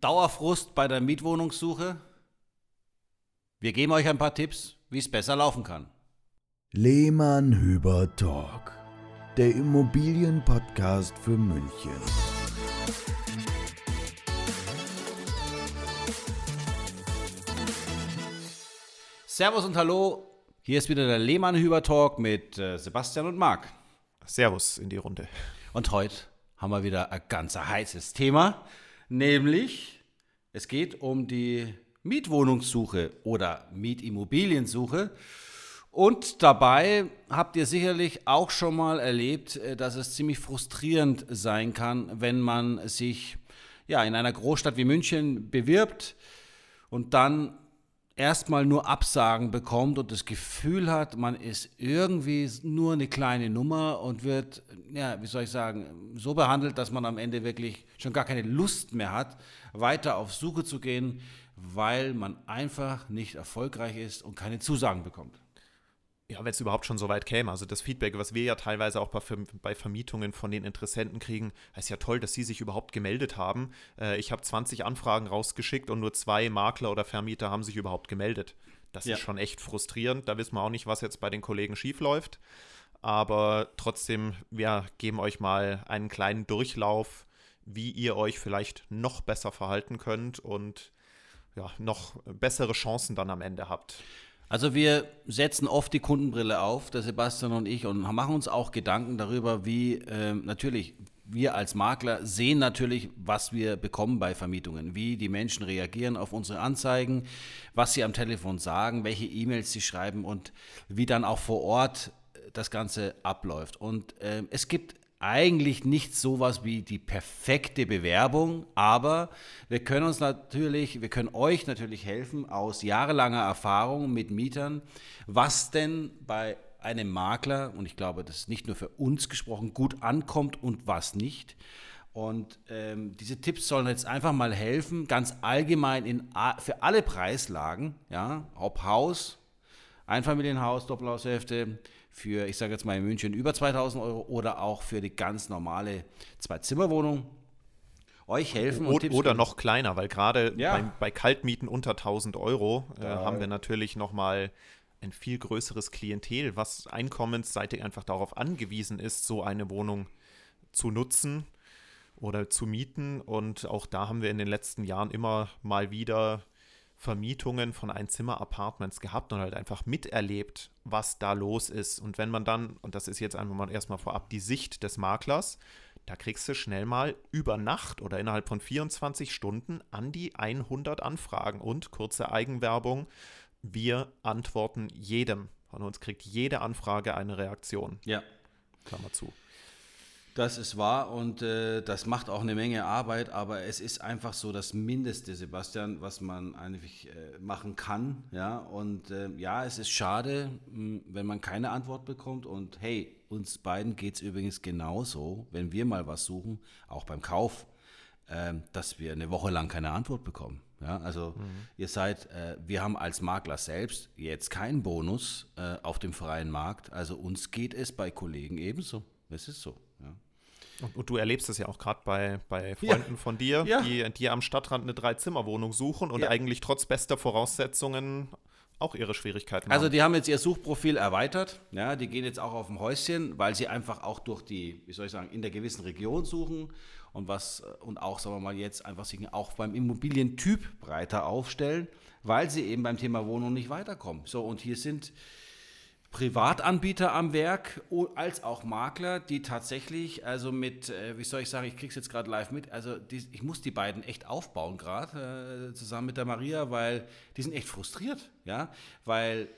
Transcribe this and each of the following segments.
Dauerfrust bei der Mietwohnungssuche? Wir geben euch ein paar Tipps, wie es besser laufen kann. Lehmann Hüber Talk, der Immobilienpodcast für München. Servus und Hallo, hier ist wieder der Lehmann Hüber Talk mit äh, Sebastian und Marc. Servus in die Runde. Und heute haben wir wieder ein ganz heißes Thema, nämlich es geht um die Mietwohnungssuche oder Mietimmobiliensuche. Und dabei habt ihr sicherlich auch schon mal erlebt, äh, dass es ziemlich frustrierend sein kann, wenn man sich ja, in einer Großstadt wie München bewirbt und dann erstmal nur Absagen bekommt und das Gefühl hat, man ist irgendwie nur eine kleine Nummer und wird, ja, wie soll ich sagen, so behandelt, dass man am Ende wirklich schon gar keine Lust mehr hat, weiter auf Suche zu gehen, weil man einfach nicht erfolgreich ist und keine Zusagen bekommt. Ja, wenn es überhaupt schon so weit käme. Also das Feedback, was wir ja teilweise auch bei, bei, Vermietungen von den Interessenten kriegen, ist ja toll, dass sie sich überhaupt gemeldet haben. Äh, ich habe 20 Anfragen rausgeschickt und nur zwei Makler oder Vermieter haben sich überhaupt gemeldet. Das ja. ist schon echt frustrierend. Da wissen wir auch nicht, was jetzt bei den Kollegen schiefläuft. Aber trotzdem, wir geben euch mal einen kleinen Durchlauf, wie ihr euch vielleicht noch besser verhalten könnt und ja, noch bessere Chancen dann am Ende habt. Also wir setzen oft die Kundenbrille auf, der Sebastian und ich, und machen uns auch Gedanken darüber, wie äh, natürlich wir als Makler sehen natürlich, was wir bekommen bei Vermietungen, wie die Menschen reagieren auf unsere Anzeigen, was sie am Telefon sagen, welche E-Mails sie schreiben und wie dann auch vor Ort das Ganze abläuft. Und äh, es gibt eigentlich nicht sowas wie die perfekte Bewerbung, aber wir können uns natürlich, wir können euch natürlich helfen aus jahrelanger Erfahrung mit Mietern, was denn bei einem Makler, und ich glaube, das ist nicht nur für uns gesprochen, gut ankommt und was nicht. Und ähm, diese Tipps sollen jetzt einfach mal helfen, ganz allgemein in, für alle Preislagen, ja, ob Haus, Einfamilienhaus, Doppelhaushälfte, für, ich sage jetzt mal in München, über 2000 Euro oder auch für die ganz normale Zwei-Zimmer-Wohnung. Euch helfen und, Tipps Oder noch kleiner, weil gerade ja. bei, bei, Kaltmieten unter 1000 Euro äh, haben wir natürlich nochmal ein viel größeres Klientel, was einkommensseitig einfach darauf angewiesen ist, so eine Wohnung zu nutzen oder zu mieten. Und auch da haben wir in den letzten Jahren immer mal wieder Vermietungen von Einzimmer-Apartments gehabt und halt einfach miterlebt, was da los ist. Und wenn man dann, und das ist jetzt einfach mal erstmal vorab die Sicht des Maklers, da kriegst du schnell mal über Nacht oder innerhalb von 24 Stunden an die 100 Anfragen und kurze Eigenwerbung. Wir antworten jedem. Von uns kriegt jede Anfrage eine Reaktion. Ja. Klammer zu. Das ist wahr und äh, das macht auch eine Menge Arbeit, aber es ist einfach so das Mindeste, Sebastian, was man eigentlich äh, machen kann. Ja? Und äh, ja, es ist schade, mh, wenn man keine Antwort bekommt. Und hey, uns beiden geht es übrigens genauso, wenn wir mal was suchen, auch beim Kauf, ähm, dass wir eine Woche lang keine Antwort bekommen. Ja, also mhm. ihr seid, äh, wir haben als Makler selbst jetzt keinen Bonus äh, auf dem freien Markt. Also uns geht es bei Kollegen ebenso. Es ist so. Und, und, du erlebst es ja auch gerade bei, bei Freunden ja. von dir, ja. die, die am Stadtrand eine Dreizimmerwohnung suchen und ja. eigentlich trotz bester Voraussetzungen auch ihre Schwierigkeiten also haben. Also die haben jetzt ihr Suchprofil erweitert, ja, die gehen jetzt auch auf dem Häuschen, weil sie einfach auch durch die, wie soll ich sagen, in der gewissen Region suchen und was und auch, sagen wir mal, jetzt einfach sich auch beim Immobilientyp breiter aufstellen, weil sie eben beim Thema Wohnung nicht weiterkommen. So, und hier sind Privatanbieter am Werk als auch Makler, die tatsächlich, also mit, äh, wie soll ich sagen, ich krieg's jetzt gerade live mit, also die, ich muss die beiden echt aufbauen gerade, äh, zusammen mit der Maria, weil die sind echt frustriert, ja, weil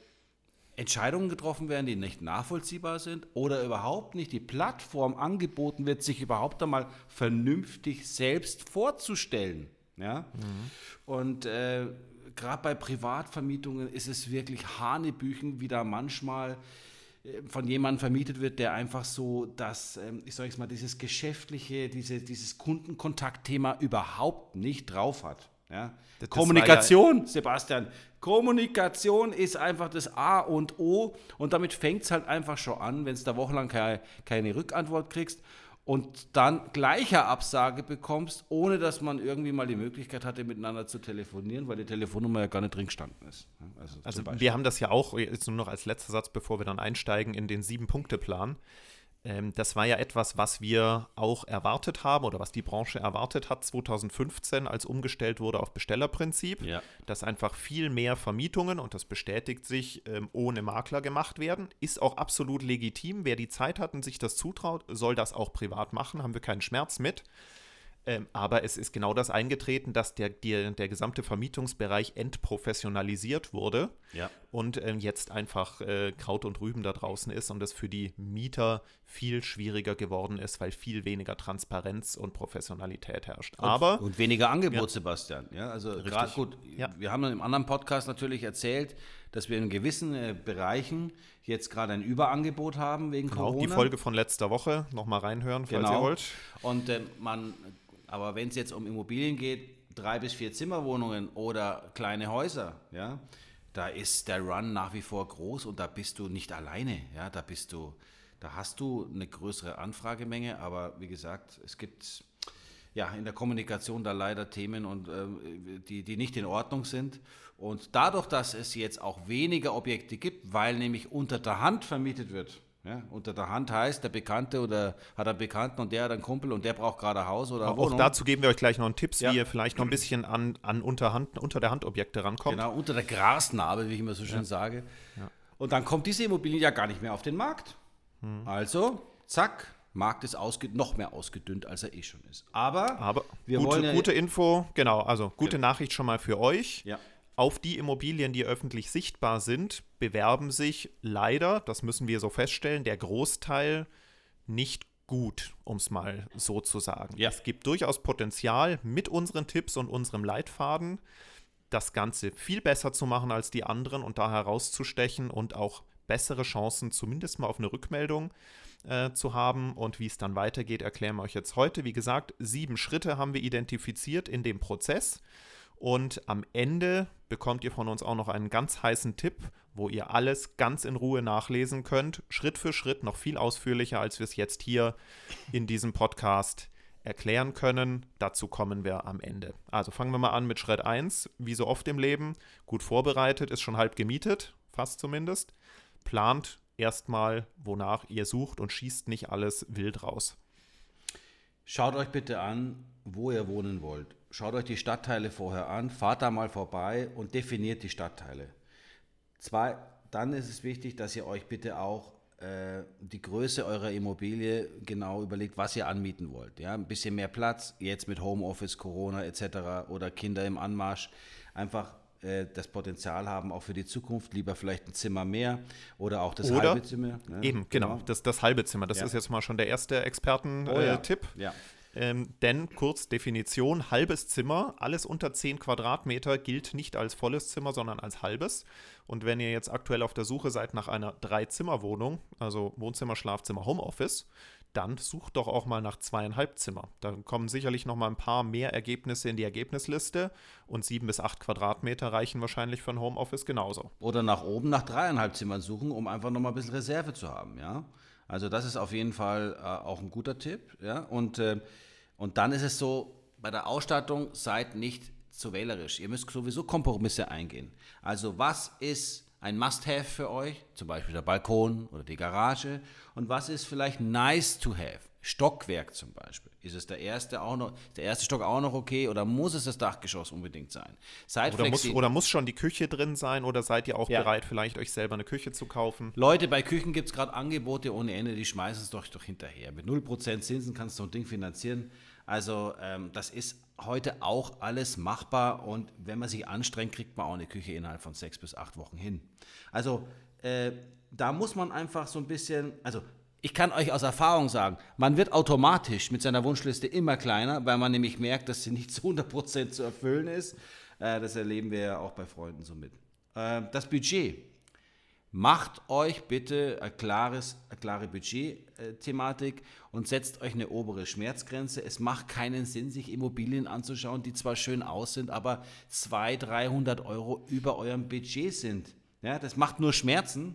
Entscheidungen getroffen werden, die nicht nachvollziehbar sind oder überhaupt nicht die Plattform angeboten wird, sich überhaupt einmal vernünftig selbst vorzustellen, ja, mhm. und äh, gerade bei Privatvermietungen ist es wirklich Hanebüchen, wie da manchmal äh, von jemandem vermietet wird, der einfach so das, ähm, ich sage mal, dieses geschäftliche, diese, dieses Kundenkontaktthema überhaupt nicht drauf hat. Ja? Das Kommunikation, ja Sebastian, Kommunikation ist einfach das A und O und damit fängt es halt einfach schon an, wenn es da wochenlang keine, keine Rückantwort kriegst und dann gleicher Absage bekommst, ohne dass man irgendwie mal die Möglichkeit hatte, miteinander zu telefonieren, weil die Telefonnummer ja gar nicht drin gestanden ist. Also, also wir haben das ja auch, jetzt nur noch als letzter Satz, bevor wir dann einsteigen in den Sieben-Punkte-Plan. Ähm, das war ja etwas, was wir auch erwartet haben oder was die Branche erwartet hat 2015, als umgestellt wurde auf Bestellerprinzip, ja. dass einfach viel mehr Vermietungen, und das bestätigt sich, ähm, ohne Makler gemacht werden. Ist auch absolut legitim. Wer die Zeit hat und sich das zutraut, soll das auch privat machen, haben wir keinen Schmerz mit. Ähm, aber es ist genau das eingetreten, dass der, der, der gesamte Vermietungsbereich entprofessionalisiert wurde ja. Und ähm, jetzt einfach äh, Kraut und Rüben da draußen ist und es für die Mieter viel schwieriger geworden ist, weil viel weniger Transparenz und Professionalität herrscht. Und, aber und weniger Angebot, ja. Sebastian. Ja, also gerade gut. Ja. Wir haben im anderen Podcast natürlich erzählt, dass wir in gewissen äh, Bereichen jetzt gerade ein Überangebot haben wegen genau, Corona. Die Folge von letzter Woche nochmal reinhören, falls genau. ihr wollt. Und äh, man aber wenn es jetzt um Immobilien geht, drei bis vier Zimmerwohnungen oder kleine Häuser, ja, da ist der Run nach wie vor groß und da bist du nicht alleine, ja, da bist du, da hast du eine größere Anfragemenge, aber wie gesagt, es gibt ja in der Kommunikation da leider Themen und äh, die, die nicht in Ordnung sind. Und dadurch, dass es jetzt auch weniger Objekte gibt, weil nämlich unter der Hand vermietet wird, ja, unter der Hand heißt, der Bekannte oder hat einen Bekannten und der hat einen Kumpel und der braucht gerade ein Haus oder eine Auch dazu geben wir euch gleich noch einen Tipps, ja. wie ihr vielleicht noch ein bisschen an, an Unterhand, unter der Hand Objekte rankommt. Genau, unter der Grasnarbe, wie ich immer so schön ja. sage. Und dann kommt diese Immobilie ja gar nicht mehr auf den Markt. Hm. Also, zack, Markt ist noch mehr ausgedünnt, als er eh schon ist. Aber, Aber wir gute, wollen ja gute Info, genau, also gute Nachricht schon mal für euch. Ja auf die Immobilien, die öffentlich sichtbar sind, bewerben sich leider, das müssen wir so feststellen, der Großteil nicht gut, um es mal so zu sagen. Ja. Es gibt durchaus Potenzial mit unseren Tipps und unserem Leitfaden, das Ganze viel besser zu machen als die anderen und da herauszustechen und auch bessere Chancen, zumindest mal auf eine Rückmeldung äh, zu haben. Und wie es dann weitergeht, erklären wir euch jetzt heute. Wie gesagt, sieben Schritte haben wir identifiziert in dem Prozess. Und am Ende bekommt ihr von uns auch noch einen ganz heißen Tipp, wo ihr alles ganz in Ruhe nachlesen könnt, Schritt für Schritt, noch viel ausführlicher, als wir es jetzt hier in diesem Podcast erklären können. Dazu kommen wir am Ende. Also fangen wir mal an mit Schritt 1. Wie so oft im Leben, gut vorbereitet, ist schon halb gemietet, fast zumindest. Plant erstmal, wonach ihr sucht und schießt nicht alles wild raus. Schaut euch bitte an, wo ihr wohnen wollt. Schaut euch die Stadtteile vorher an, fahrt da mal vorbei und definiert die Stadtteile. Zwei, dann ist es wichtig, dass ihr euch bitte auch äh, die Größe eurer Immobilie genau überlegt, was ihr anmieten wollt. Ja, ein bisschen mehr Platz, jetzt mit Homeoffice, Corona etc. oder Kinder im Anmarsch. Einfach äh, das Potenzial haben, auch für die Zukunft, lieber vielleicht ein Zimmer mehr oder auch das oder halbe Zimmer. Ne? Eben, genau, genau, Das, das halbe Zimmer. Das ja. ist jetzt mal schon der erste Experten-Tipp. Oh, ja. Äh, ja. Ähm, denn, kurz Definition, halbes Zimmer, alles unter 10 Quadratmeter gilt nicht als volles Zimmer, sondern als halbes. Und wenn ihr jetzt aktuell auf der Suche seid nach einer Drei-Zimmer-Wohnung, also Wohnzimmer, Schlafzimmer, Homeoffice, dann sucht doch auch mal nach zweieinhalb Zimmer. Da kommen sicherlich noch mal ein paar mehr Ergebnisse in die Ergebnisliste und sieben bis acht Quadratmeter reichen wahrscheinlich für ein Homeoffice genauso. Oder nach oben nach dreieinhalb Zimmern suchen, um einfach noch mal ein bisschen Reserve zu haben, ja. Also das ist auf jeden Fall äh, auch ein guter Tipp, ja. Und äh, und dann ist es so, bei der Ausstattung seid nicht zu wählerisch. Ihr müsst sowieso Kompromisse eingehen. Also was ist ein Must-Have für euch, zum Beispiel der Balkon oder die Garage, und was ist vielleicht nice to have? Stockwerk zum Beispiel. Ist es der erste auch noch, der erste Stock auch noch okay oder muss es das Dachgeschoss unbedingt sein? Seid oder, muss, oder muss schon die Küche drin sein oder seid ihr auch ja. bereit, vielleicht euch selber eine Küche zu kaufen? Leute, bei Küchen gibt es gerade Angebote ohne Ende, die schmeißen es doch, doch hinterher. Mit 0% Zinsen kannst du ein Ding finanzieren. Also ähm, das ist heute auch alles machbar und wenn man sich anstrengt, kriegt man auch eine Küche innerhalb von sechs bis acht Wochen hin. Also äh, da muss man einfach so ein bisschen, also ich kann euch aus Erfahrung sagen, man wird automatisch mit seiner Wunschliste immer kleiner, weil man nämlich merkt, dass sie nicht zu 100% zu erfüllen ist. Äh, das erleben wir ja auch bei Freunden so mit. Äh, das Budget. Macht euch bitte ein klares, eine klare Budget-Thematik und setzt euch eine obere Schmerzgrenze. Es macht keinen Sinn, sich Immobilien anzuschauen, die zwar schön aus sind, aber 200, 300 Euro über eurem Budget sind. Ja, das macht nur Schmerzen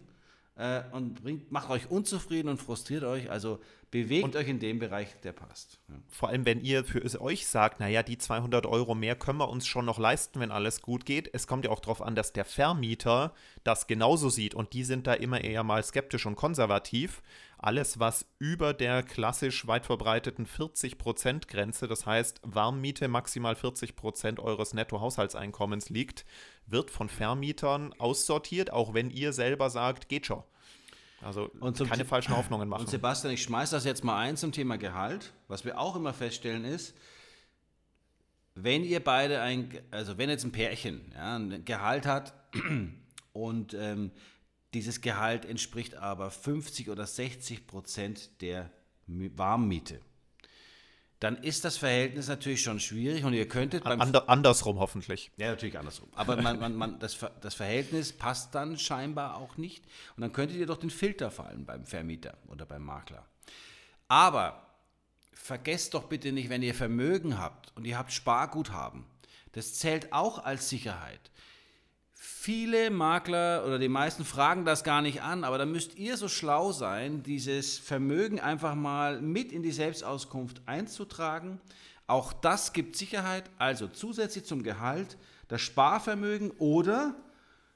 äh, und bringt, macht euch unzufrieden und frustriert euch. Also Bewegt und euch in dem Bereich, der passt. Ja. Vor allem, wenn ihr für euch sagt, naja, die 200 Euro mehr können wir uns schon noch leisten, wenn alles gut geht. Es kommt ja auch darauf an, dass der Vermieter das genauso sieht und die sind da immer eher mal skeptisch und konservativ. Alles, was über der klassisch weit verbreiteten 40%-Grenze, das heißt Warmmiete maximal 40% eures Nettohaushaltseinkommens liegt, wird von Vermietern aussortiert, auch wenn ihr selber sagt, geht schon. Also keine falschen Hoffnungen machen. Und Sebastian, ich schmeiße das jetzt mal ein zum Thema Gehalt. Was wir auch immer feststellen ist, wenn ihr beide ein, also wenn jetzt ein Pärchen ja, ein Gehalt hat und ähm, dieses Gehalt entspricht aber 50 oder 60 Prozent der Warmmiete, dann ist das Verhältnis natürlich schon schwierig und ihr könntet Ander, andersrum hoffentlich. Ja, natürlich andersrum. Aber man, man, man, das, das Verhältnis passt dann scheinbar auch nicht und dann könntet ihr doch den Filter fallen beim Vermieter oder beim Makler. Aber vergesst doch bitte nicht, wenn ihr Vermögen habt und ihr habt Sparguthaben, das zählt auch als Sicherheit. Viele Makler oder die meisten fragen das gar nicht an, aber da müsst ihr so schlau sein, dieses Vermögen einfach mal mit in die Selbstauskunft einzutragen. Auch das gibt Sicherheit, also zusätzlich zum Gehalt das Sparvermögen oder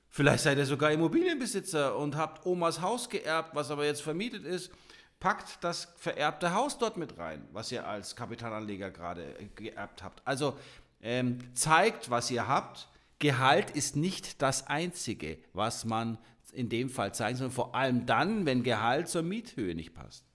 vielleicht seid ihr sogar Immobilienbesitzer und habt Omas Haus geerbt, was aber jetzt vermietet ist. Packt das vererbte Haus dort mit rein, was ihr als Kapitalanleger gerade geerbt habt. Also ähm, zeigt, was ihr habt Gehalt ist nicht das Einzige, was man in dem Fall zeigen soll, vor allem dann, wenn Gehalt zur Miethöhe nicht passt.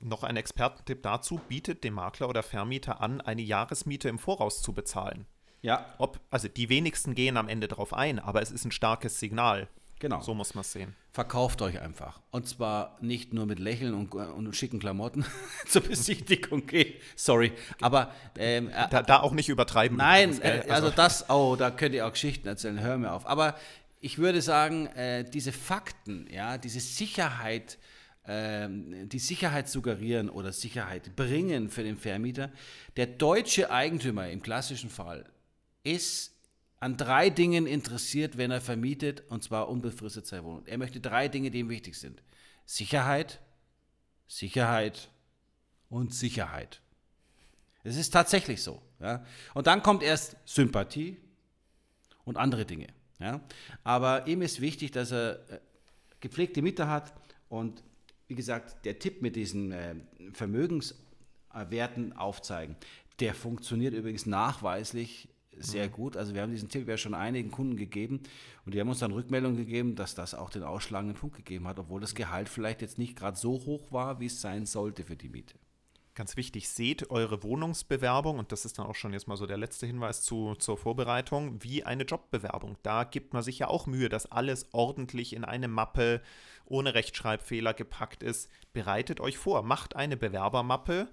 Noch ein Expertentipp dazu, bietet dem Makler oder Vermieter an, eine Jahresmiete im Voraus zu bezahlen. Ja. Ob, also die wenigsten gehen am Ende darauf ein, aber es ist ein starkes Signal. Genau. So muss man es sehen. Verkauft euch einfach. Und zwar nicht nur mit Lächeln und, und schicken Klamotten zur Besichtigung. Okay, sorry. Aber ähm, äh, da, da, auch nicht übertreiben. Nein, übrigens, äh, also, also das, oh, da könnt ihr auch Geschichten erzählen, hör mir auf. Aber ich würde sagen, äh, diese Fakten, ja, diese Sicherheit, äh, die Sicherheit suggerieren oder Sicherheit bringen für den Vermieter. Der deutsche Eigentümer im klassischen Fall ist an drei Dingen interessiert, wenn er vermietet, und zwar unbefristet seine Wohnung. Er möchte drei Dinge, die ihm wichtig sind. Sicherheit, Sicherheit und Sicherheit. Es ist tatsächlich so. Ja? Und dann kommt erst Sympathie und andere Dinge. Ja? Aber ihm ist wichtig, dass er äh, gepflegte Mieter hat und wie gesagt, der Tipp mit diesen äh, Vermögenswerten aufzeigen, der funktioniert übrigens nachweislich sehr mhm. gut. Also wir haben diesen Tipp ja schon einigen Kunden gegeben und die haben uns dann Rückmeldung gegeben, dass das auch den ausschlagenden Punkt gegeben hat, obwohl das Gehalt vielleicht jetzt nicht gerade so hoch war, wie es sein sollte für die Miete. Ganz wichtig, seht eure Wohnungsbewerbung, und das ist dann auch schon jetzt mal so der letzte Hinweis zu, zur Vorbereitung, wie eine Jobbewerbung. Da gibt man sich ja auch Mühe, dass alles ordentlich in eine Mappe ohne Rechtschreibfehler gepackt ist. Bereitet euch vor, macht eine Bewerbermappe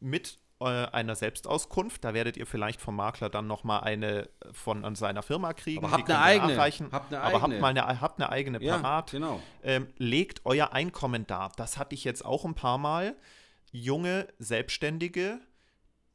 mit einer Selbstauskunft. Da werdet ihr vielleicht vom Makler dann nochmal eine von an seiner Firma kriegen. Aber habt eine eigene. Habt eine aber eigene. habt, mal eine, habt eine eigene parat. Ja, genau. Ähm, legt euer Einkommen dar. Das hatte ich jetzt auch ein paar Mal. Junge Selbstständige,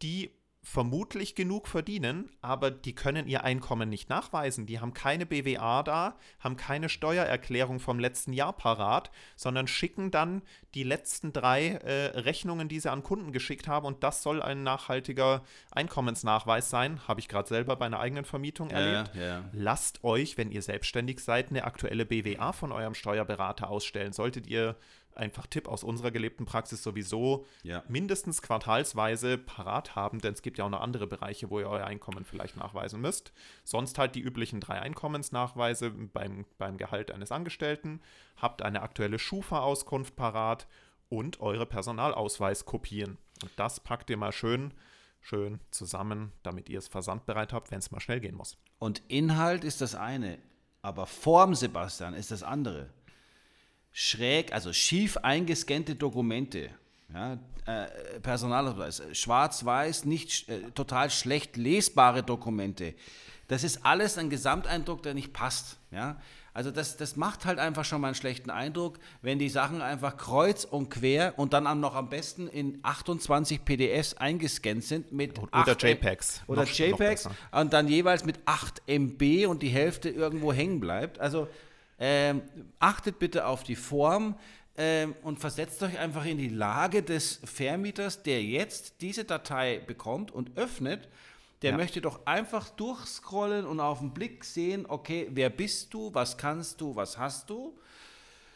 die vermutlich genug verdienen, aber die können ihr Einkommen nicht nachweisen. Die haben keine BWA da, haben keine Steuererklärung vom letzten Jahr parat, sondern schicken dann die letzten drei äh, Rechnungen, die sie an Kunden geschickt haben und das soll ein nachhaltiger Einkommensnachweis sein. Habe ich gerade selber bei einer eigenen Vermietung erlebt. Ja, ja. Lasst euch, wenn ihr selbstständig seid, eine aktuelle BWA von eurem Steuerberater ausstellen. Solltet ihr einfach Tipp aus unserer gelebten Praxis sowieso ja. mindestens quartalsweise parat haben, denn es gibt ja auch noch andere Bereiche, wo ihr euer Einkommen vielleicht nachweisen müsst. Sonst halt die üblichen drei Einkommensnachweise beim, beim Gehalt eines Angestellten, habt eine aktuelle Schufa-Auskunft parat und eure Personalausweiskopien. Und das packt ihr mal schön, schön zusammen, damit ihr es versandbereit habt, wenn es mal schnell gehen muss. Und Inhalt ist das eine, aber Form, Sebastian, ist das andere schräg, also schief eingescannte Dokumente, ja, äh, Personalausweis, schwarz-weiß, nicht äh, total schlecht lesbare Dokumente. Das ist alles ein Gesamteindruck, der nicht passt. Ja? Also das, das macht halt einfach schon mal einen schlechten Eindruck, wenn die Sachen einfach kreuz und quer und dann noch am besten in 28 PDFs eingescannt sind mit oder JPEGs. Oder noch, JPEGs noch und dann jeweils mit 8 MB und die Hälfte irgendwo hängen bleibt. Also ähm, achtet bitte auf die Form. ähm, und versetzt euch einfach in die Lage des Vermieters, der jetzt diese Datei bekommt und öffnet. Der ja. möchte doch einfach durchscrollen und auf den Blick sehen, okay, wer bist du, was kannst du, was hast du.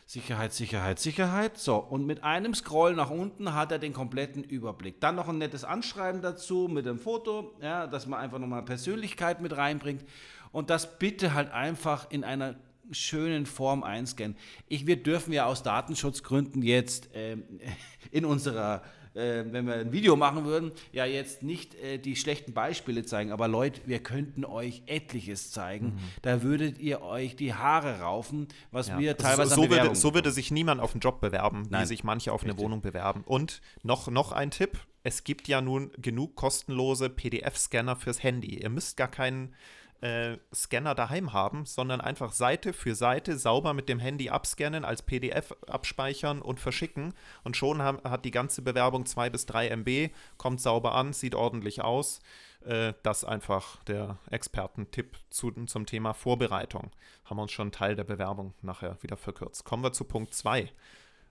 Sicherheit, Sicherheit, Sicherheit. So, und mit einem Scroll nach unten hat er den kompletten Überblick. Dann noch ein nettes Anschreiben dazu mit dem Foto, ja, dass man einfach nochmal Persönlichkeit mit reinbringt. Und das bitte halt einfach in einer schönen Form einscannen. Ich, wir dürfen ja aus Datenschutzgründen jetzt ähm, in unserer äh, wenn wir ein Video machen würden, ja jetzt nicht äh, die schlechten Beispiele zeigen, aber Leute, wir könnten euch etliches zeigen. Mhm. Da würdet ihr euch die Haare raufen, was ja. wir teilweise so, so würde, so würde sich niemand auf einen Job bewerben, Nein. wie sich manche auf Richtig. eine Wohnung bewerben. Und noch, noch ein Tipp, es gibt ja nun genug kostenlose PDF-Scanner fürs Handy. Ihr müsst gar keinen äh, Scanner daheim haben, sondern einfach Seite für Seite sauber mit dem Handy abscannen, als PDF abspeichern und verschicken. Und schon haben, hat die ganze Bewerbung 2 bis 3 MB, kommt sauber an, sieht ordentlich aus. Äh, das einfach der Expertentipp zu, zum Thema Vorbereitung. Haben wir uns schon einen Teil der Bewerbung nachher wieder verkürzt. Kommen wir zu Punkt 2.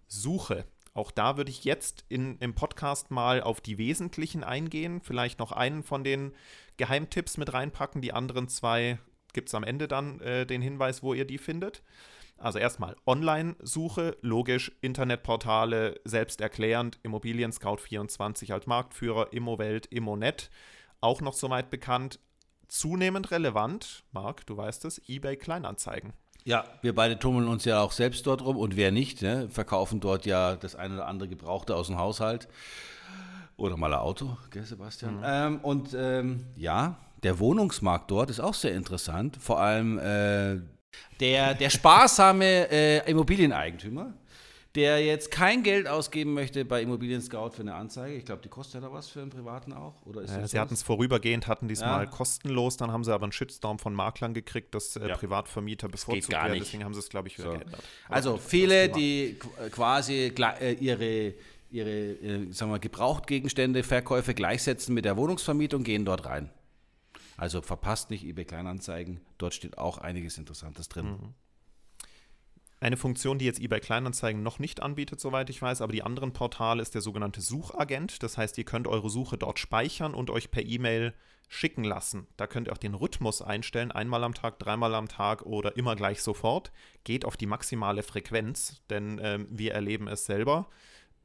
Suche. Auch da würde ich jetzt in, im Podcast mal auf die Wesentlichen eingehen. Vielleicht noch einen von den Geheimtipps mit reinpacken. Die anderen zwei gibt es am Ende dann äh, den Hinweis, wo ihr die findet. Also erstmal Online-Suche, logisch, Internetportale, selbsterklärend, Immobilien Scout 24 als Marktführer, Immowelt, Immonet, auch noch soweit bekannt. Zunehmend relevant, Marc, du weißt es, eBay Kleinanzeigen. Ja, wir beide tummeln uns ja auch selbst dort rum und wer nicht, ne, verkaufen dort ja das eine oder andere Gebrauchte aus dem Haushalt. Oder mal ein Auto, gell, Sebastian? Mhm. Ähm, und ähm, ja, der Wohnungsmarkt dort ist auch sehr interessant. Vor allem äh, der, der sparsame äh, Immobilieneigentümer der jetzt kein Geld ausgeben möchte bei Immobilien Scout für eine Anzeige. Ich glaube, die kostet ja da was für einen Privaten auch. Oder ist ja, sie hatten es vorübergehend, hatten diesmal ja. kostenlos, dann haben sie aber einen Shitstorm von Maklern gekriegt, dass äh, ja. Privatvermieter bevorzugt werden. Deswegen haben sie es, glaube ich, wieder so. geändert. Also viele, die quasi äh, ihre ihre äh, sagen wir, Gebrauchtgegenstände, Verkäufe gleichsetzen mit der Wohnungsvermietung, gehen dort rein. Also verpasst nicht eBay Kleinanzeigen, dort steht auch einiges Interessantes drin. Mhm. Eine Funktion, die jetzt eBay Kleinanzeigen noch nicht anbietet, soweit ich weiß, aber die anderen Portale ist der sogenannte Suchagent. Das heißt, ihr könnt eure Suche dort speichern und euch per E-Mail schicken lassen. Da könnt ihr auch den Rhythmus einstellen, einmal am Tag, dreimal am Tag oder immer gleich sofort. Geht auf die maximale Frequenz, denn ähm, wir erleben es selber.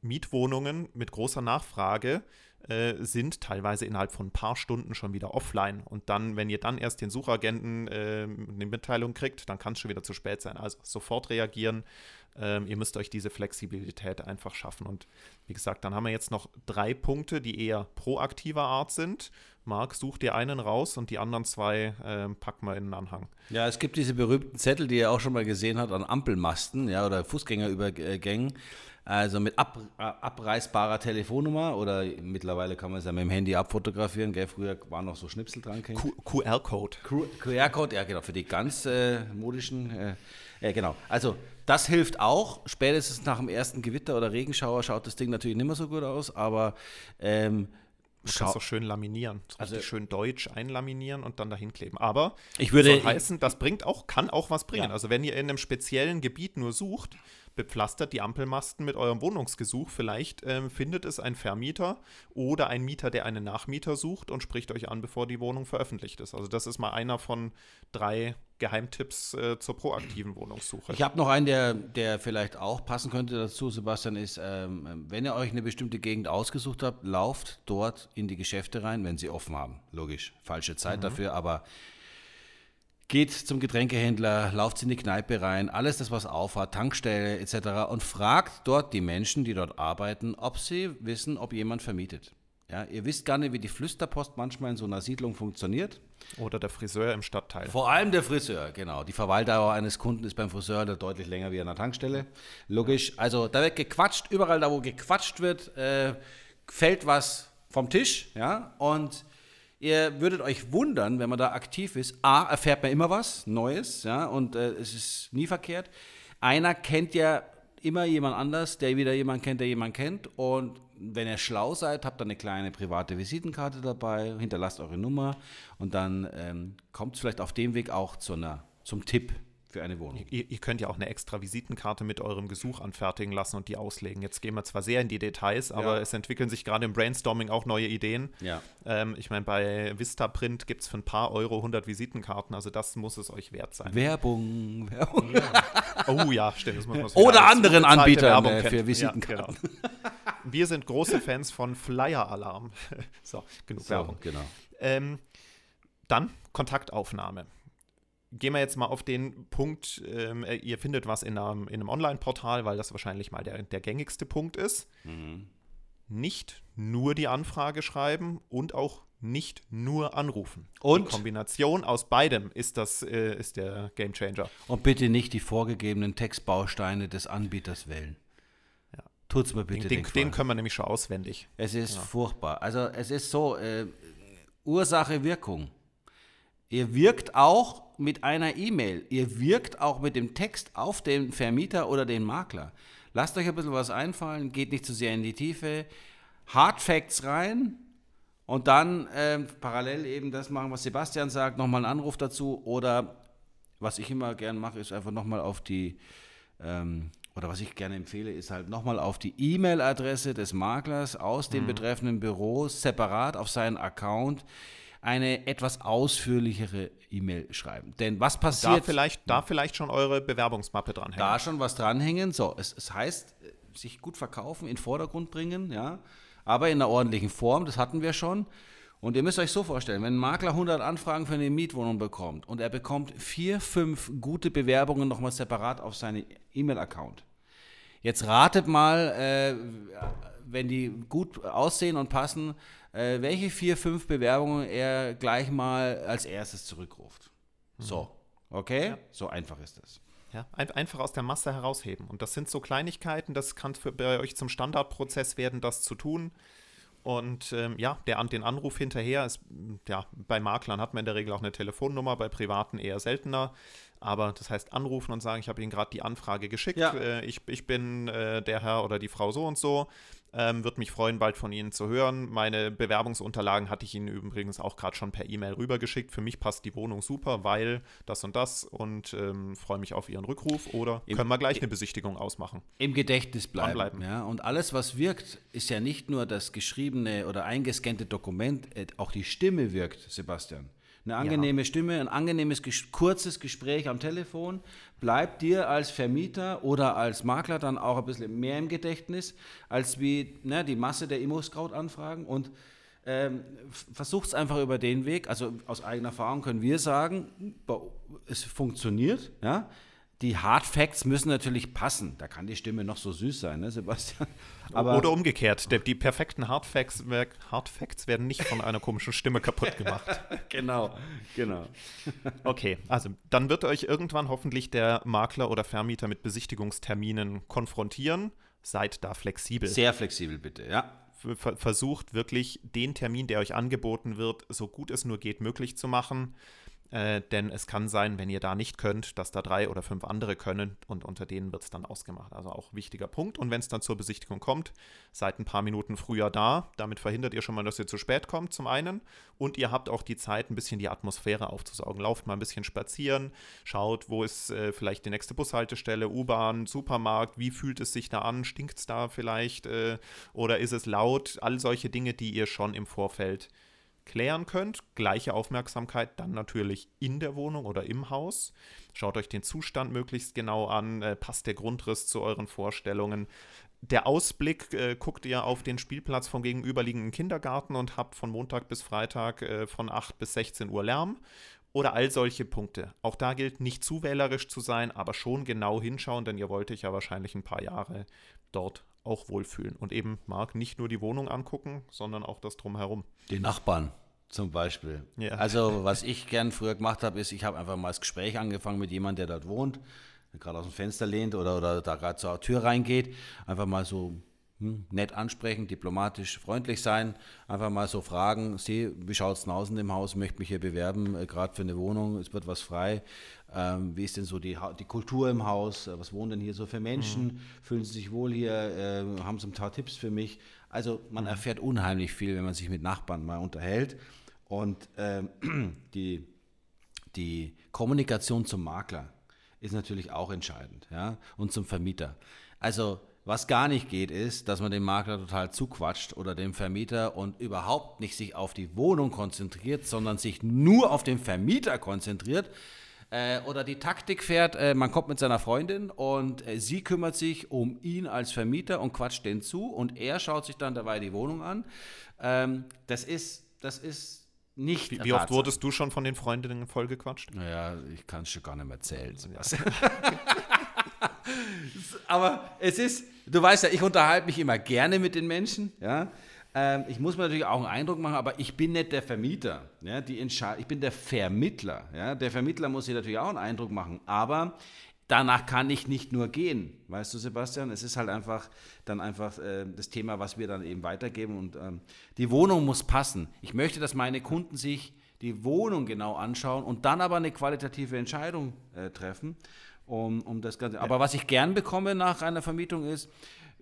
Mietwohnungen mit großer Nachfrage äh, sind teilweise innerhalb von ein paar Stunden schon wieder offline. Und dann, wenn ihr dann erst den Suchagenten äh, eine Mitteilung kriegt, dann kann es schon wieder zu spät sein. Also sofort reagieren. Ähm, ihr müsst euch diese Flexibilität einfach schaffen. Und wie gesagt, dann haben wir jetzt noch drei Punkte, die eher proaktiver Art sind. Marc, such dir einen raus und die anderen zwei äh, packen wir in den Anhang. Ja, es gibt diese berühmten Zettel, die ihr auch schon mal gesehen habt an Ampelmasten ja, oder Fußgängerübergängen. Also mit ab, abreißbarer Telefonnummer oder mittlerweile kann man es ja mit dem Handy abfotografieren. Gell? Früher waren noch so Schnipsel dran. QR-Code. QR-Code, ja genau, für die ganz äh, modischen. Äh, äh, genau. Also das hilft auch. Spätestens nach dem ersten Gewitter oder Regenschauer schaut das Ding natürlich nicht mehr so gut aus, aber ähm, Du kannst auch schön laminieren. Also schön deutsch einlaminieren und dann dahin kleben. Aber ich würde soll heißen, das bringt auch, kann auch was bringen. Ja. Also wenn ihr in einem speziellen Gebiet nur sucht, bepflastert die Ampelmasten mit eurem Wohnungsgesuch. Vielleicht ähm, findet es ein Vermieter oder ein Mieter, der einen Nachmieter sucht und spricht euch an, bevor die Wohnung veröffentlicht ist. Also das ist mal einer von drei Geheimtipps äh, zur proaktiven Wohnungssuche. Ich habe noch einen, der, der vielleicht auch passen könnte dazu, Sebastian, ist, ähm, wenn ihr euch eine bestimmte Gegend ausgesucht habt, lauft dort in die Geschäfte rein, wenn sie offen haben. Logisch, falsche Zeit mhm. dafür, aber geht zum Getränkehändler, lauft in die Kneipe rein, alles das, was aufhat, Tankstelle etc. und fragt dort die Menschen, die dort arbeiten, ob sie wissen, ob jemand vermietet. Ja, ihr wisst gar nicht, wie die Flüsterpost manchmal in so einer Siedlung funktioniert. Oder der Friseur im Stadtteil. Vor allem der Friseur, genau. Die Verweildauer eines Kunden ist beim Friseur deutlich länger wie an der Tankstelle. Logisch. Also da wird gequatscht, überall da, wo gequatscht wird, äh, fällt was vom Tisch. Ja? Und Ihr würdet euch wundern, wenn man da aktiv ist. A, erfährt man immer was Neues, ja, und äh, es ist nie verkehrt. Einer kennt ja immer jemand anders, der wieder jemand kennt, der jemand kennt. Und wenn ihr schlau seid, habt ihr eine kleine private Visitenkarte dabei, hinterlasst eure Nummer und dann ähm, kommt es vielleicht auf dem Weg auch zu einer, zum Tipp für eine Wohnung. Ihr, ihr, könnt ja auch eine extra Visitenkarte mit eurem Gesuch anfertigen lassen und die auslegen. Jetzt gehen wir zwar sehr in die Details, aber ja. es entwickeln sich gerade im Brainstorming auch neue Ideen. Ja. Ähm, ich meine, bei Vistaprint gibt es für ein paar Euro 100 Visitenkarten, also das muss es euch wert sein. Werbung, Werbung. Ja. Oh ja, stimmt. Das muss man Oder anderen Anbietern äh, für Visitenkarten. Genau. Wir sind große Fans von Flyer Alarm. so, genug so, Werbung. Genau. Ähm, dann Kontaktaufnahme gehen wir jetzt mal auf den Punkt, ähm, äh, ihr findet was in einem, in einem Online-Portal, weil das wahrscheinlich mal der, der gängigste Punkt ist. Mhm. Nicht nur die Anfrage schreiben und auch nicht nur anrufen. Und die Kombination aus beidem ist das äh, ist der Gamechanger. Und bitte nicht die vorgegebenen Textbausteine des Anbieters wählen. Ja. Tut's mir bitte. Den, den, den können wir nämlich schon auswendig. Es ist ja. furchtbar. Also es ist so äh, Ursache Wirkung. Ihr wirkt auch mit einer E-Mail. Ihr wirkt auch mit dem Text auf den Vermieter oder den Makler. Lasst euch ein bisschen was einfallen, geht nicht zu sehr in die Tiefe. Hard Facts rein und dann äh, parallel eben das machen, was Sebastian sagt, nochmal einen Anruf dazu oder was ich immer gern mache, ist einfach nochmal auf die, ähm, oder was ich gerne empfehle, ist halt nochmal auf die E-Mail-Adresse des Maklers aus dem mhm. betreffenden Büro separat auf seinen Account eine etwas ausführlichere E-Mail schreiben. Denn was passiert. Da vielleicht, da vielleicht schon eure Bewerbungsmappe dranhängen. Da schon was dranhängen. So, es, es heißt, sich gut verkaufen, in den Vordergrund bringen, ja, aber in einer ordentlichen Form, das hatten wir schon. Und ihr müsst euch so vorstellen, wenn ein Makler 100 Anfragen für eine Mietwohnung bekommt und er bekommt vier, fünf gute Bewerbungen nochmal separat auf seinen E-Mail-Account. Jetzt ratet mal, äh, wenn die gut aussehen und passen, äh, welche vier, fünf Bewerbungen er gleich mal als erstes zurückruft. Mhm. So, okay? Ja. So einfach ist das. Ja, einfach aus der Masse herausheben. Und das sind so Kleinigkeiten, das kann für, bei euch zum Standardprozess werden, das zu tun. Und ähm, ja, der, den Anruf hinterher ist, ja, bei Maklern hat man in der Regel auch eine Telefonnummer, bei Privaten eher seltener. Aber das heißt, anrufen und sagen, ich habe Ihnen gerade die Anfrage geschickt, ja. äh, ich, ich bin äh, der Herr oder die Frau so und so. Ähm, Würde mich freuen, bald von Ihnen zu hören. Meine Bewerbungsunterlagen hatte ich Ihnen übrigens auch gerade schon per E-Mail rübergeschickt. Für mich passt die Wohnung super, weil das und das und ähm, freue mich auf Ihren Rückruf. Oder Im, können wir gleich eine Besichtigung ausmachen? Im Gedächtnis bleiben. bleiben. Ja? Und alles, was wirkt, ist ja nicht nur das geschriebene oder eingescannte Dokument, äh, auch die Stimme wirkt, Sebastian. Eine angenehme ja. Stimme, ein angenehmes, kurzes Gespräch am Telefon bleibt dir als Vermieter oder als Makler dann auch ein bisschen mehr im Gedächtnis, als wie ne, die Masse der Immo-Scout-Anfragen und ähm, versucht es einfach über den Weg. Also aus eigener Erfahrung können wir sagen, es funktioniert, ja, die Hard Facts müssen natürlich passen. Da kann die Stimme noch so süß sein, ne, Sebastian? Aber Oder umgekehrt. Der, die perfekten Hard Facts, Hard Facts werden nicht von einer komischen Stimme kaputt gemacht. genau, genau. okay, also dann wird euch irgendwann hoffentlich der Makler oder Vermieter mit Besichtigungsterminen konfrontieren. Seid da flexibel. Sehr flexibel, bitte, ja. Versucht wirklich den Termin, der euch angeboten wird, so gut es nur geht, möglich zu machen. Äh, denn es kann sein, wenn ihr da nicht könnt, dass da drei oder fünf andere können und unter denen wird es dann ausgemacht. Also auch wichtiger Punkt. Und wenn es dann zur Besichtigung kommt, seid ein paar Minuten früher da. Damit verhindert ihr schon mal, dass ihr zu spät kommt, zum einen. Und ihr habt auch die Zeit, ein bisschen die Atmosphäre aufzusaugen. Lauft mal ein bisschen spazieren, schaut, wo ist äh, vielleicht die nächste Bushaltestelle, U-Bahn, Supermarkt, wie fühlt es sich da an, stinkt es da vielleicht äh, oder ist es laut? All solche Dinge, die ihr schon im Vorfeld klären könnt. Gleiche Aufmerksamkeit dann natürlich in der Wohnung oder im Haus. Schaut euch den Zustand möglichst genau an. Äh, passt der Grundriss zu euren Vorstellungen? Der Ausblick, äh, guckt ihr auf den Spielplatz vom gegenüberliegenden Kindergarten und habt von Montag bis Freitag äh, von 8 bis 16 Uhr Lärm oder all solche Punkte. Auch da gilt nicht zu wählerisch zu sein, aber schon genau hinschauen, denn ihr wollt euch ja wahrscheinlich ein paar Jahre dort auch wohlfühlen. Und eben, Marc, nicht nur die Wohnung angucken, sondern auch das drumherum. Den Nachbarn zum Beispiel. Ja. Also, was ich gern früher gemacht habe, ist, ich habe einfach mal das Gespräch angefangen mit jemandem, der dort wohnt, gerade aus dem Fenster lehnt oder, oder da gerade zur Tür reingeht. Einfach mal so hm, nett ansprechen, diplomatisch, freundlich sein, einfach mal so fragen, Sie, wie schaut es draußen im Haus, möchte mich hier bewerben, äh, gerade für eine Wohnung, es wird was frei. Ähm, wie ist denn so die, die Kultur im Haus? Äh, was wohnen denn hier so für Menschen? Mhm. Fühlen Sie sich wohl hier? Äh, haben Sie ein paar Tipps für mich? Also man mhm. erfährt unheimlich viel, wenn man sich mit Nachbarn mal unterhält. Und ähm, die, die Kommunikation zum Makler ist natürlich auch entscheidend. Ja? Und zum Vermieter. Also was gar nicht geht, ist, dass man den Makler total zuquatscht oder den Vermieter und überhaupt nicht sich auf die Wohnung konzentriert, sondern sich nur auf den Vermieter konzentriert. Äh, oder die Taktik fährt, äh, man kommt mit seiner Freundin und äh, sie kümmert sich um ihn als Vermieter und quatscht den zu und er schaut sich dann dabei die Wohnung an. Ähm, das ist, das ist nicht. Wie, wie oft wurdest du schon von den Freundinnen vollgequatscht? Naja, ich kann es schon gar nicht mehr erzählen. Aber es ist, du weißt ja, ich unterhalte mich immer gerne mit den Menschen, ja. Ähm, ich muss mir natürlich auch einen Eindruck machen, aber ich bin nicht der Vermieter. Ja, die ich bin der Vermittler. Ja. Der Vermittler muss sich natürlich auch einen Eindruck machen, aber danach kann ich nicht nur gehen. Weißt du, Sebastian? Es ist halt einfach dann einfach äh, das Thema, was wir dann eben weitergeben. Und ähm, die Wohnung muss passen. Ich möchte, dass meine Kunden sich die Wohnung genau anschauen und dann aber eine qualitative Entscheidung äh, treffen um, um das Ganze. Aber was ich gern bekomme nach einer Vermietung ist,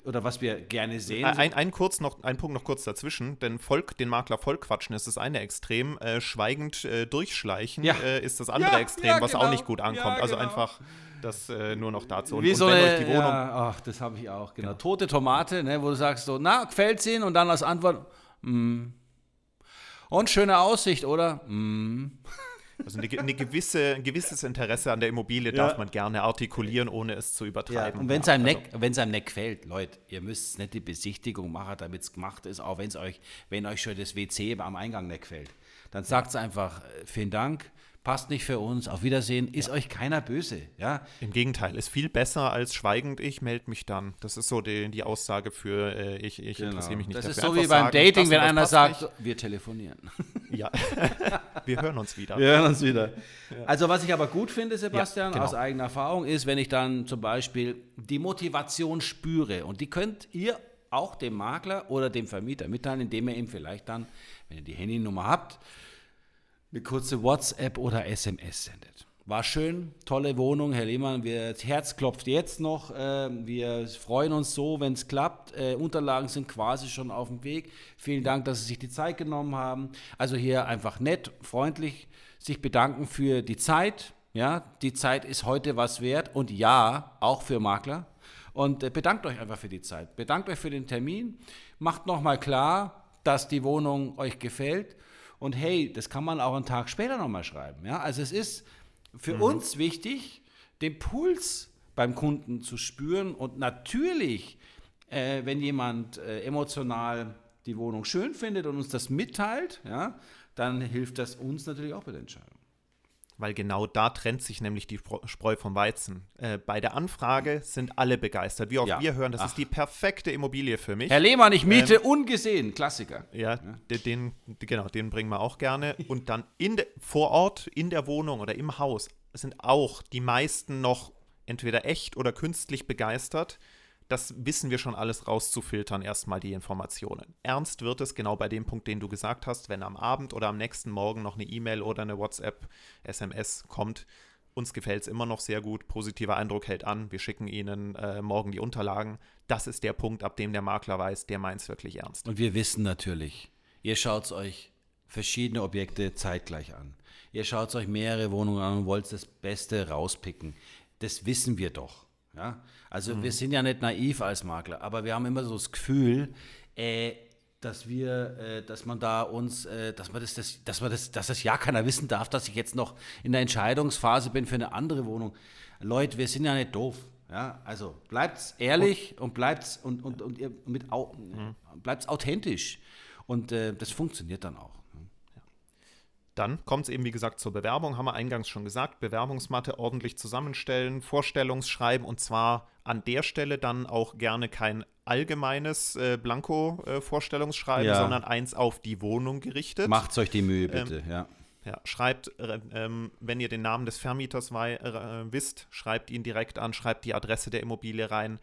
oder was wir gerne sehen. Ein, ein, kurz noch, ein Punkt noch kurz dazwischen, denn Volk, den Makler vollquatschen ist das eine Extrem, äh, schweigend äh, durchschleichen ja. äh, ist das andere ja, Extrem, ja, was genau. auch nicht gut ankommt. also genau. einfach das äh, nur noch dazu. Und, Wie so und eine, die Wohnung. ach, das habe ich auch, genau. genau. Tote Tomate, ne, wo du sagst so, na, gefällt Ihnen? Und dann als Antwort, mm. Und schöne Aussicht, oder? Mm. Also eine, eine, gewisse, ein gewisses Interesse an der Immobilie ja. darf man gerne artikulieren, ohne es zu übertreiben. Ja, und wenn es einem, also. Neck, einem Neck fällt, Leute, ihr müsst nicht die Besichtigung machen, damit es gemacht ist, auch wenn's euch, wenn euch schon das WC am Eingang Neck fällt. Dann sagt es einfach, äh, vielen Dank, passt nicht für uns, auf Wiedersehen, ist ja. euch keiner böse. Ja? Im Gegenteil, ist viel besser als schweigend, ich melde mich dann. Das ist so die, die Aussage für äh, ich, ich genau. interessiere mich nicht das dafür. Das ist so wie beim sagen, Dating, wenn einer sagt, nicht. wir telefonieren. Ja, wir hören uns wieder. Wir hören uns wieder. Ja. Also was ich aber gut finde, Sebastian, ja, genau. aus eigener Erfahrung, ist, wenn ich dann zum Beispiel die Motivation spüre und die könnt ihr auch dem Makler oder dem Vermieter mitteilen, indem ihr ihm vielleicht dann, wenn ihr die Handynummer habt, eine kurze WhatsApp oder SMS sendet. War schön, tolle Wohnung, Herr Lehmann. Wir, das Herz klopft jetzt noch. Äh, wir freuen uns so, wenn es klappt. Äh, Unterlagen sind quasi schon auf dem Weg. Vielen Dank, dass Sie sich die Zeit genommen haben. Also hier einfach nett, freundlich sich bedanken für die Zeit. Ja, die Zeit ist heute was wert und ja, auch für Makler. Und äh, bedankt euch einfach für die Zeit. Bedankt euch für den Termin. Macht nochmal klar, dass die Wohnung euch gefällt und hey, das kann man auch einen Tag später nochmal schreiben. Ja? Also es ist für mhm. uns wichtig, den Puls beim Kunden zu spüren und natürlich, äh, wenn jemand äh, emotional die Wohnung schön findet und uns das mitteilt, ja, dann hilft das uns natürlich auch bei der Entscheidung weil genau da trennt sich nämlich die Spreu vom Weizen. Äh, bei der Anfrage sind alle begeistert. Wie auch ja. wir hören, das Ach. ist die perfekte Immobilie für mich. Herr Lehmann, ich miete ähm, ungesehen, Klassiker. Ja, ja. Den, genau, den bringen wir auch gerne. Und dann in de, vor Ort, in der Wohnung oder im Haus sind auch die meisten noch entweder echt oder künstlich begeistert das wissen wir schon alles rauszufiltern, erstmal die Informationen. Ernst wird es genau bei dem Punkt, den du gesagt hast, wenn am Abend oder am nächsten Morgen noch eine E-Mail oder eine WhatsApp, SMS kommt. Uns gefällt es immer noch sehr gut, positiver Eindruck hält an, wir schicken Ihnen äh, morgen die Unterlagen. Das ist der Punkt, ab dem der Makler weiß, der meint es wirklich ernst. Und wir wissen natürlich, ihr schaut euch verschiedene Objekte zeitgleich an. Ihr schaut euch mehrere Wohnungen an und wollt das Beste rauspicken. Das wissen wir doch. Ja? Also mhm. wir sind ja nicht naiv als Makler, aber wir haben immer so das Gefühl, äh, dass wir, äh, dass man da uns, äh, dass man das, das, dass man das, dass das ja keiner wissen darf, dass ich jetzt noch in der Entscheidungsphase bin für eine andere Wohnung. Leute, wir sind ja nicht doof. Ja, also bleibt's ehrlich und, und bleibt's und, und, und ihr mit mhm. bleibt's authentisch. Und äh, das funktioniert dann auch. Dann kommt es eben, wie gesagt, zur Bewerbung, haben wir eingangs schon gesagt. Bewerbungsmatte ordentlich zusammenstellen, Vorstellungsschreiben und zwar an der Stelle dann auch gerne kein allgemeines äh, Blanko-Vorstellungsschreiben, äh, ja. sondern eins auf die Wohnung gerichtet. Macht euch die Mühe, bitte, ähm, ja. Ja, schreibt, äh, ähm, wenn ihr den Namen des Vermieters wei- äh, wisst, schreibt ihn direkt an, schreibt die Adresse der Immobilie rein,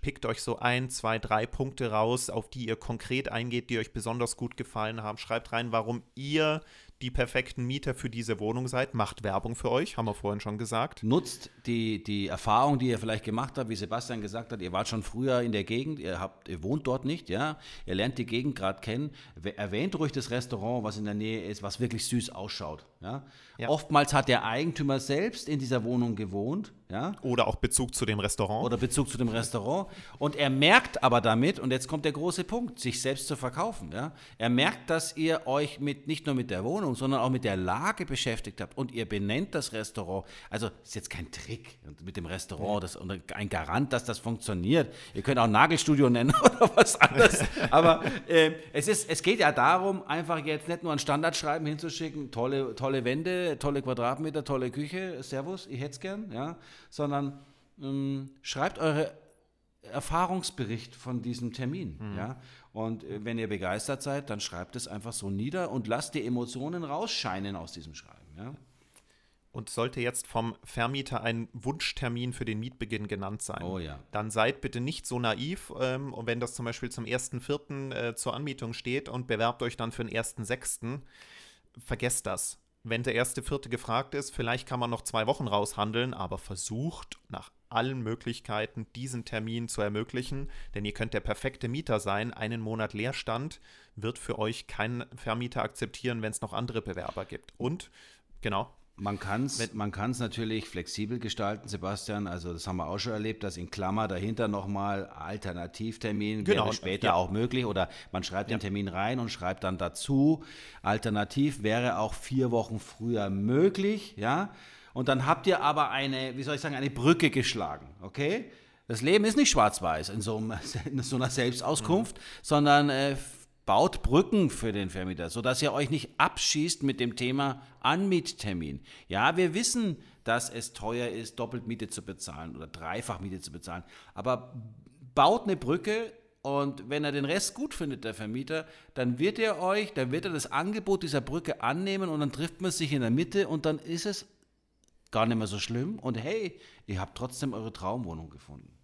pickt euch so ein, zwei, drei Punkte raus, auf die ihr konkret eingeht, die euch besonders gut gefallen haben. Schreibt rein, warum ihr die perfekten Mieter für diese Wohnung seid. Macht Werbung für euch, haben wir vorhin schon gesagt. Nutzt die, die Erfahrung, die ihr vielleicht gemacht habt, wie Sebastian gesagt hat, ihr wart schon früher in der Gegend, ihr, habt, ihr wohnt dort nicht, ja, ihr lernt die Gegend gerade kennen. Erwähnt ruhig das Restaurant, was in der Nähe ist, was wirklich süß ausschaut. Ja? ja? Oftmals hat der Eigentümer selbst in dieser Wohnung gewohnt. Ja? Oder auch Bezug zu dem Restaurant. Oder Bezug zu dem Restaurant. Und er merkt aber damit, und jetzt kommt der große Punkt, sich selbst zu verkaufen. Ja? Er merkt, dass ihr euch mit, nicht nur mit der Wohnung, sondern auch mit der Lage beschäftigt habt und ihr benennt das Restaurant. Also ist jetzt kein Trick mit dem Restaurant das, und ein Garant, dass das funktioniert. Ihr könnt auch Nagelstudio nennen oder was anderes. aber äh, es, ist, es geht ja darum, einfach jetzt nicht nur ein Standardschreiben hinzuschicken, tolle, tolle Wände, tolle Quadratmeter, tolle Küche, Servus, ich hätte es gern, ja sondern ähm, schreibt eure Erfahrungsbericht von diesem Termin. Mhm. Ja? Und äh, wenn ihr begeistert seid, dann schreibt es einfach so nieder und lasst die Emotionen rausscheinen aus diesem Schreiben. Ja? Und sollte jetzt vom Vermieter ein Wunschtermin für den Mietbeginn genannt sein, oh, ja. dann seid bitte nicht so naiv. Ähm, und wenn das zum Beispiel zum 1.4. Äh, zur Anmietung steht und bewerbt euch dann für den 1.6., vergesst das wenn der erste Vierte gefragt ist, vielleicht kann man noch zwei Wochen raushandeln, aber versucht nach allen Möglichkeiten diesen Termin zu ermöglichen, denn ihr könnt der perfekte Mieter sein. Einen Monat Leerstand wird für euch kein Vermieter akzeptieren, wenn es noch andere Bewerber gibt. Und genau. Man kann es man kann's natürlich flexibel gestalten, Sebastian. Also das haben wir auch schon erlebt, dass in Klammer dahinter nochmal Alternativtermin genau. wäre später ja. auch möglich. Oder man schreibt ja. den Termin rein und schreibt dann dazu. Alternativ wäre auch vier Wochen früher möglich. Ja? Und dann habt ihr aber eine, wie soll ich sagen, eine Brücke geschlagen. Okay? Das Leben ist nicht schwarz-weiß in, so, in so einer Selbstauskunft, mhm. sondern äh, Baut Brücken für den Vermieter, sodass ihr euch nicht abschießt mit dem Thema Anmiettermin. Ja, wir wissen, dass es teuer ist, doppelt Miete zu bezahlen oder dreifach Miete zu bezahlen. Aber baut eine Brücke und wenn er den Rest gut findet, der Vermieter, dann wird er euch, dann wird er das Angebot dieser Brücke annehmen und dann trifft man sich in der Mitte und dann ist es gar nicht mehr so schlimm. Und hey, ihr habt trotzdem eure Traumwohnung gefunden.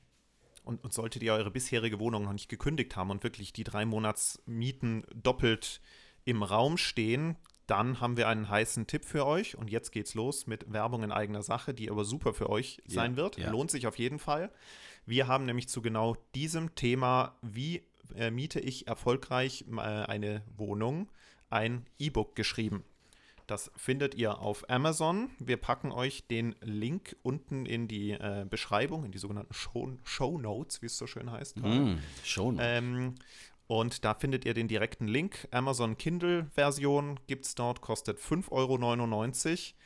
Und, und solltet ihr eure bisherige Wohnung noch nicht gekündigt haben und wirklich die drei Monatsmieten doppelt im Raum stehen, dann haben wir einen heißen Tipp für euch. Und jetzt geht's los mit Werbung in eigener Sache, die aber super für euch ja, sein wird. Ja. Lohnt sich auf jeden Fall. Wir haben nämlich zu genau diesem Thema, wie äh, miete ich erfolgreich äh, eine Wohnung, ein E-Book geschrieben. Das findet ihr auf Amazon. Wir packen euch den Link unten in die äh, Beschreibung, in die sogenannten Show, Show Notes, wie es so schön heißt. Mm, Show Notes. Ähm, und da findet ihr den direkten Link. Amazon Kindle-Version gibt es dort, kostet 5,99 Euro.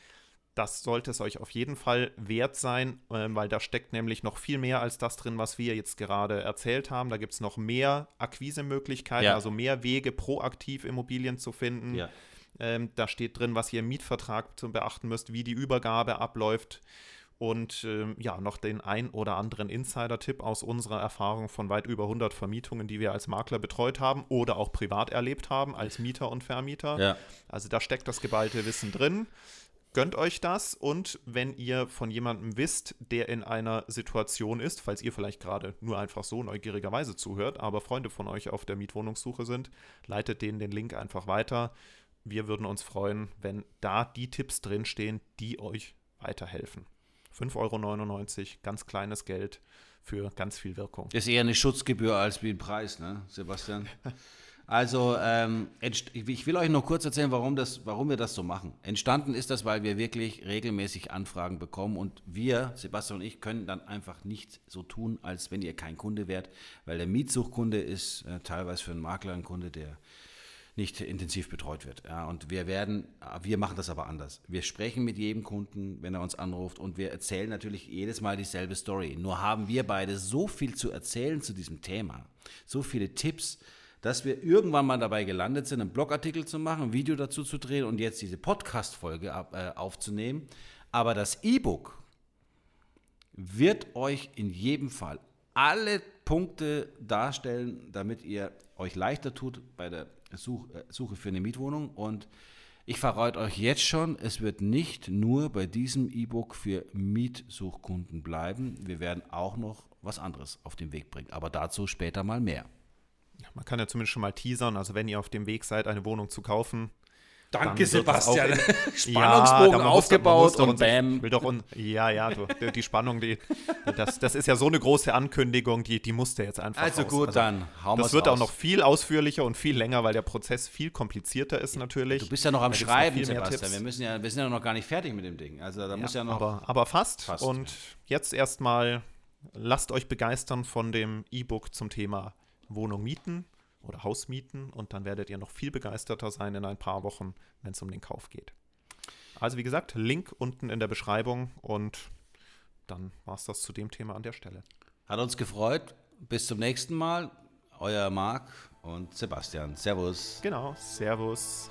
Das sollte es euch auf jeden Fall wert sein, äh, weil da steckt nämlich noch viel mehr als das drin, was wir jetzt gerade erzählt haben. Da gibt es noch mehr Akquisemöglichkeiten, ja. also mehr Wege, proaktiv Immobilien zu finden. Ja ähm, da steht drin, was ihr im Mietvertrag zu beachten müsst, wie die Übergabe abläuft und ähm, ja, noch den ein oder anderen Insider-Tipp aus unserer Erfahrung von weit über 100 Vermietungen, die wir als Makler betreut haben oder auch privat erlebt haben, als Mieter und Vermieter. Ja. Also da steckt das geballte Wissen drin. Gönnt euch das und wenn ihr von jemandem wisst, der in einer Situation ist, falls ihr vielleicht gerade nur einfach so neugierigerweise zuhört, aber Freunde von euch auf der Mietwohnungssuche sind, leitet denen den Link einfach weiter wir würden uns freuen, wenn da die Tipps drinstehen, die euch weiterhelfen. 5,99 Euro, ganz kleines Geld für ganz viel Wirkung. Ist eher eine Schutzgebühr als wie ein Preis, ne, Sebastian? Also, ähm, ich will euch noch kurz erzählen, warum, das, warum wir das so machen. Entstanden ist das, weil wir wirklich regelmäßig Anfragen bekommen und wir, Sebastian und ich, können dann einfach nicht so tun, als wenn ihr kein Kunde wärt, weil der Mietsuchkunde ist äh, teilweise für einen Makler ein Kunde, der nicht intensiv betreut wird. Ja, und wir werden, wir machen das aber anders. Wir sprechen mit jedem Kunden, wenn er uns anruft und wir erzählen natürlich jedes Mal dieselbe Story. Nur haben wir beide so viel zu erzählen zu diesem Thema, so viele Tipps, dass wir irgendwann mal dabei gelandet sind, einen Blogartikel zu machen, ein Video dazu zu drehen und jetzt diese Podcast-Folge äh, aufzunehmen. Aber das E-Book wird euch in jedem Fall alle Punkte darstellen, damit ihr euch leichter tut bei der Such, äh, Suche für eine Mietwohnung. Und ich verrate euch jetzt schon, es wird nicht nur bei diesem E-Book für Mietsuchkunden bleiben. Wir werden auch noch was anderes auf den Weg bringen. Aber dazu später mal mehr. Man kann ja zumindest schon mal teasern. Also wenn ihr auf dem Weg seid, eine Wohnung zu kaufen, Danke, Sebastian. Spannungsbogen ja, aufgebaut und bam. Will doch ja, ja, du, die Spannung, die, das, das ist ja so eine große Ankündigung, die, die musste jetzt einfach Also raus. gut, also, dann hauen wir Das wird raus. auch noch viel ausführlicher und viel länger, weil der Prozess viel komplizierter ist natürlich. Du bist ja noch am Schreiben, Sebastian. Wir, müssen ja, wir sind ja noch gar nicht fertig mit dem Ding. Also da ja, muss ja noch. Aber, aber fast. fast. Und jetzt erstmal lasst euch begeistern von dem E-Book zum Thema Wohnung mieten oder Haus mieten und dann werdet ihr noch viel begeisterter sein in ein paar Wochen, wenn es um den Kauf geht. Also wie gesagt, Link unten in der Beschreibung und dann war es das zu dem Thema an der Stelle. Hat uns gefreut. Bis zum nächsten Mal. Euer Marc und Sebastian. Servus. Genau, Servus.